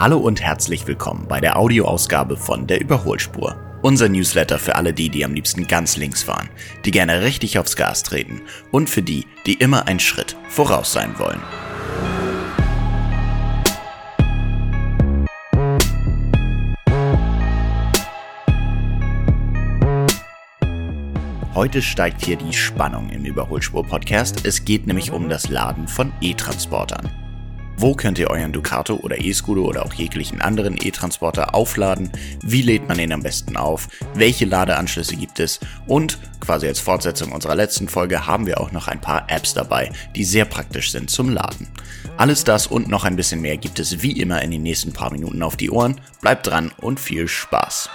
Hallo und herzlich willkommen bei der Audioausgabe von der Überholspur. Unser Newsletter für alle die, die am liebsten ganz links fahren, die gerne richtig aufs Gas treten und für die, die immer einen Schritt voraus sein wollen. Heute steigt hier die Spannung im Überholspur-Podcast. Es geht nämlich um das Laden von E-Transportern. Wo könnt ihr euren Ducato oder E-Scooter oder auch jeglichen anderen E-Transporter aufladen? Wie lädt man ihn am besten auf? Welche Ladeanschlüsse gibt es? Und quasi als Fortsetzung unserer letzten Folge haben wir auch noch ein paar Apps dabei, die sehr praktisch sind zum Laden. Alles das und noch ein bisschen mehr gibt es wie immer in den nächsten paar Minuten auf die Ohren. Bleibt dran und viel Spaß.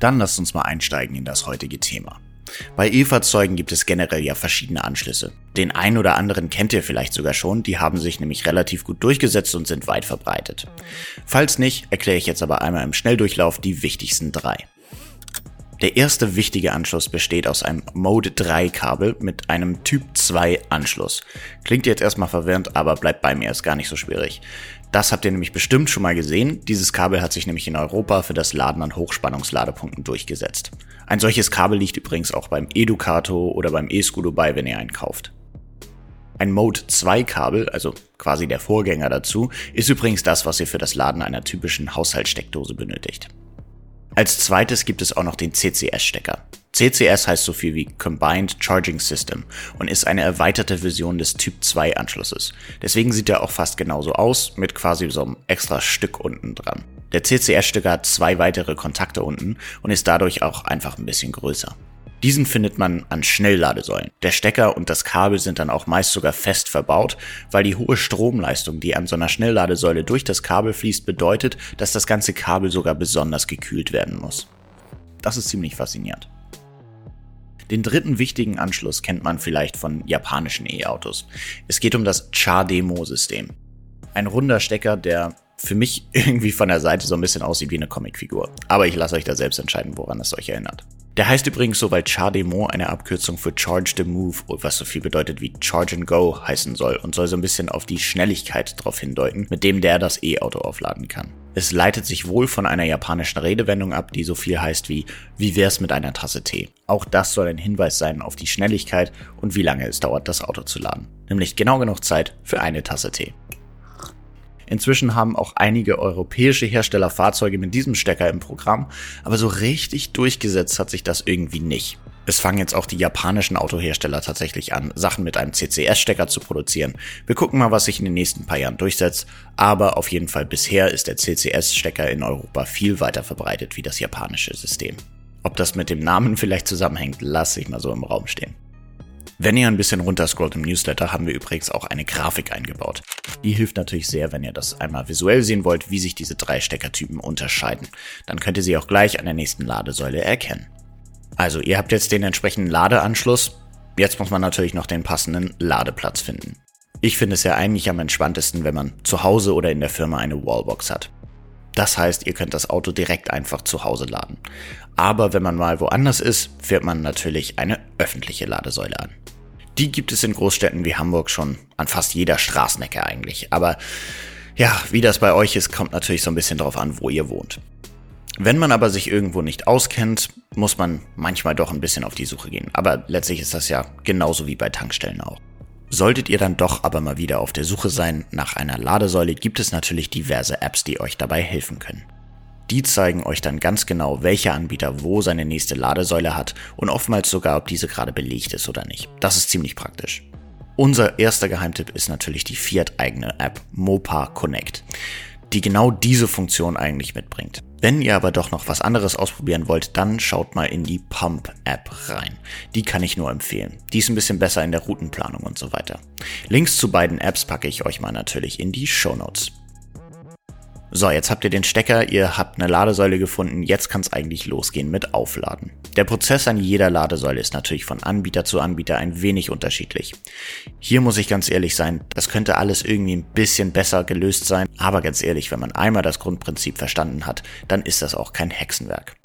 Dann lasst uns mal einsteigen in das heutige Thema. Bei E-Fahrzeugen gibt es generell ja verschiedene Anschlüsse. Den einen oder anderen kennt ihr vielleicht sogar schon, die haben sich nämlich relativ gut durchgesetzt und sind weit verbreitet. Falls nicht, erkläre ich jetzt aber einmal im Schnelldurchlauf die wichtigsten drei. Der erste wichtige Anschluss besteht aus einem Mode 3 Kabel mit einem Typ 2 Anschluss. Klingt jetzt erstmal verwirrend, aber bleibt bei mir, ist gar nicht so schwierig. Das habt ihr nämlich bestimmt schon mal gesehen. Dieses Kabel hat sich nämlich in Europa für das Laden an Hochspannungsladepunkten durchgesetzt. Ein solches Kabel liegt übrigens auch beim Educato oder beim E-Scudo bei, wenn ihr einen kauft. Ein Mode 2 Kabel, also quasi der Vorgänger dazu, ist übrigens das, was ihr für das Laden einer typischen Haushaltssteckdose benötigt. Als zweites gibt es auch noch den CCS-Stecker. CCS heißt so viel wie Combined Charging System und ist eine erweiterte Version des Typ 2 Anschlusses. Deswegen sieht er auch fast genauso aus, mit quasi so einem extra Stück unten dran. Der CCS-Stecker hat zwei weitere Kontakte unten und ist dadurch auch einfach ein bisschen größer. Diesen findet man an Schnellladesäulen. Der Stecker und das Kabel sind dann auch meist sogar fest verbaut, weil die hohe Stromleistung, die an so einer Schnellladesäule durch das Kabel fließt, bedeutet, dass das ganze Kabel sogar besonders gekühlt werden muss. Das ist ziemlich faszinierend. Den dritten wichtigen Anschluss kennt man vielleicht von japanischen E-Autos. Es geht um das Char-Demo-System. Ein runder Stecker, der für mich irgendwie von der Seite so ein bisschen aussieht wie eine Comicfigur. Aber ich lasse euch da selbst entscheiden, woran es euch erinnert. Der heißt übrigens so, weil Char-Demo eine Abkürzung für Charge the Move, was so viel bedeutet wie Charge and Go heißen soll und soll so ein bisschen auf die Schnelligkeit darauf hindeuten, mit dem der das E-Auto aufladen kann. Es leitet sich wohl von einer japanischen Redewendung ab, die so viel heißt wie wie wär's mit einer Tasse Tee. Auch das soll ein Hinweis sein auf die Schnelligkeit und wie lange es dauert, das Auto zu laden. Nämlich genau genug Zeit für eine Tasse Tee. Inzwischen haben auch einige europäische Hersteller Fahrzeuge mit diesem Stecker im Programm, aber so richtig durchgesetzt hat sich das irgendwie nicht. Es fangen jetzt auch die japanischen Autohersteller tatsächlich an, Sachen mit einem CCS-Stecker zu produzieren. Wir gucken mal, was sich in den nächsten paar Jahren durchsetzt, aber auf jeden Fall bisher ist der CCS-Stecker in Europa viel weiter verbreitet wie das japanische System. Ob das mit dem Namen vielleicht zusammenhängt, lasse ich mal so im Raum stehen. Wenn ihr ein bisschen runterscrollt im Newsletter, haben wir übrigens auch eine Grafik eingebaut. Die hilft natürlich sehr, wenn ihr das einmal visuell sehen wollt, wie sich diese drei Steckertypen unterscheiden. Dann könnt ihr sie auch gleich an der nächsten Ladesäule erkennen. Also, ihr habt jetzt den entsprechenden Ladeanschluss. Jetzt muss man natürlich noch den passenden Ladeplatz finden. Ich finde es ja eigentlich am entspanntesten, wenn man zu Hause oder in der Firma eine Wallbox hat. Das heißt, ihr könnt das Auto direkt einfach zu Hause laden. Aber wenn man mal woanders ist, fährt man natürlich eine öffentliche Ladesäule an. Die gibt es in Großstädten wie Hamburg schon an fast jeder Straßenecke eigentlich. Aber ja, wie das bei euch ist, kommt natürlich so ein bisschen drauf an, wo ihr wohnt. Wenn man aber sich irgendwo nicht auskennt, muss man manchmal doch ein bisschen auf die Suche gehen. Aber letztlich ist das ja genauso wie bei Tankstellen auch. Solltet ihr dann doch aber mal wieder auf der Suche sein nach einer Ladesäule, gibt es natürlich diverse Apps, die euch dabei helfen können. Die zeigen euch dann ganz genau, welcher Anbieter wo seine nächste Ladesäule hat und oftmals sogar, ob diese gerade belegt ist oder nicht. Das ist ziemlich praktisch. Unser erster Geheimtipp ist natürlich die Fiat-eigene App Mopa Connect, die genau diese Funktion eigentlich mitbringt. Wenn ihr aber doch noch was anderes ausprobieren wollt, dann schaut mal in die Pump-App rein. Die kann ich nur empfehlen. Die ist ein bisschen besser in der Routenplanung und so weiter. Links zu beiden Apps packe ich euch mal natürlich in die Show Notes. So, jetzt habt ihr den Stecker, ihr habt eine Ladesäule gefunden, jetzt kann es eigentlich losgehen mit Aufladen. Der Prozess an jeder Ladesäule ist natürlich von Anbieter zu Anbieter ein wenig unterschiedlich. Hier muss ich ganz ehrlich sein, das könnte alles irgendwie ein bisschen besser gelöst sein, aber ganz ehrlich, wenn man einmal das Grundprinzip verstanden hat, dann ist das auch kein Hexenwerk.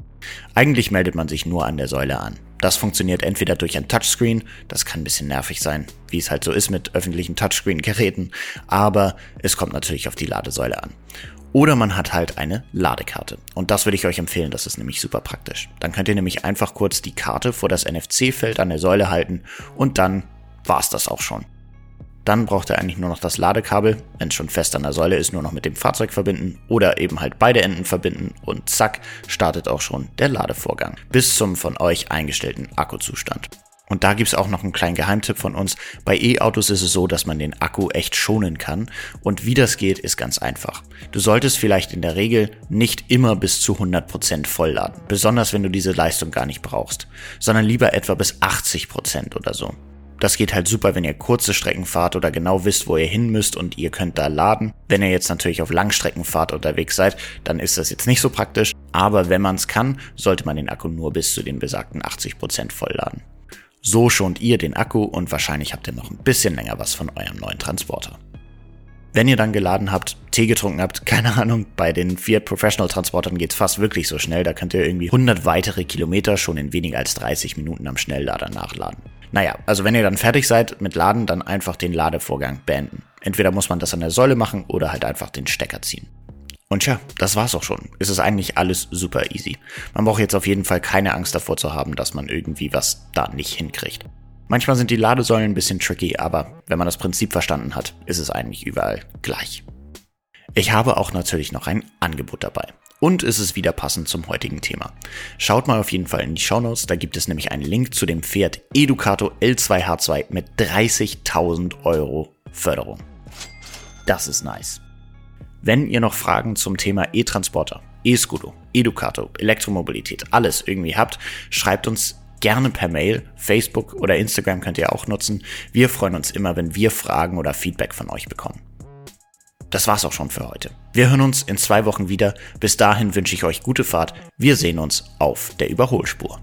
Eigentlich meldet man sich nur an der Säule an. Das funktioniert entweder durch ein Touchscreen, das kann ein bisschen nervig sein, wie es halt so ist mit öffentlichen Touchscreen-Geräten, aber es kommt natürlich auf die Ladesäule an. Oder man hat halt eine Ladekarte. Und das würde ich euch empfehlen, das ist nämlich super praktisch. Dann könnt ihr nämlich einfach kurz die Karte vor das NFC-Feld an der Säule halten und dann war's das auch schon. Dann braucht ihr eigentlich nur noch das Ladekabel, wenn es schon fest an der Säule ist, nur noch mit dem Fahrzeug verbinden oder eben halt beide Enden verbinden und zack, startet auch schon der Ladevorgang bis zum von euch eingestellten Akkuzustand. Und da gibt's auch noch einen kleinen Geheimtipp von uns. Bei E-Autos ist es so, dass man den Akku echt schonen kann. Und wie das geht, ist ganz einfach. Du solltest vielleicht in der Regel nicht immer bis zu 100% vollladen. Besonders wenn du diese Leistung gar nicht brauchst. Sondern lieber etwa bis 80% oder so. Das geht halt super, wenn ihr kurze Strecken fahrt oder genau wisst, wo ihr hin müsst und ihr könnt da laden. Wenn ihr jetzt natürlich auf Langstreckenfahrt unterwegs seid, dann ist das jetzt nicht so praktisch. Aber wenn man es kann, sollte man den Akku nur bis zu den besagten 80% vollladen. So schont ihr den Akku und wahrscheinlich habt ihr noch ein bisschen länger was von eurem neuen Transporter. Wenn ihr dann geladen habt, Tee getrunken habt, keine Ahnung, bei den Fiat Professional Transportern geht's fast wirklich so schnell, da könnt ihr irgendwie 100 weitere Kilometer schon in weniger als 30 Minuten am Schnelllader nachladen. Naja, also wenn ihr dann fertig seid mit Laden, dann einfach den Ladevorgang beenden. Entweder muss man das an der Säule machen oder halt einfach den Stecker ziehen. Und tja, das war's auch schon. Es ist eigentlich alles super easy. Man braucht jetzt auf jeden Fall keine Angst davor zu haben, dass man irgendwie was da nicht hinkriegt. Manchmal sind die Ladesäulen ein bisschen tricky, aber wenn man das Prinzip verstanden hat, ist es eigentlich überall gleich. Ich habe auch natürlich noch ein Angebot dabei. Und es ist wieder passend zum heutigen Thema. Schaut mal auf jeden Fall in die Show Notes, da gibt es nämlich einen Link zu dem Fiat Educato L2H2 mit 30.000 Euro Förderung. Das ist nice. Wenn ihr noch Fragen zum Thema E-Transporter, E-Scooter, Educato, Elektromobilität, alles irgendwie habt, schreibt uns gerne per Mail, Facebook oder Instagram könnt ihr auch nutzen. Wir freuen uns immer, wenn wir Fragen oder Feedback von euch bekommen. Das war's auch schon für heute. Wir hören uns in zwei Wochen wieder. Bis dahin wünsche ich euch gute Fahrt. Wir sehen uns auf der Überholspur.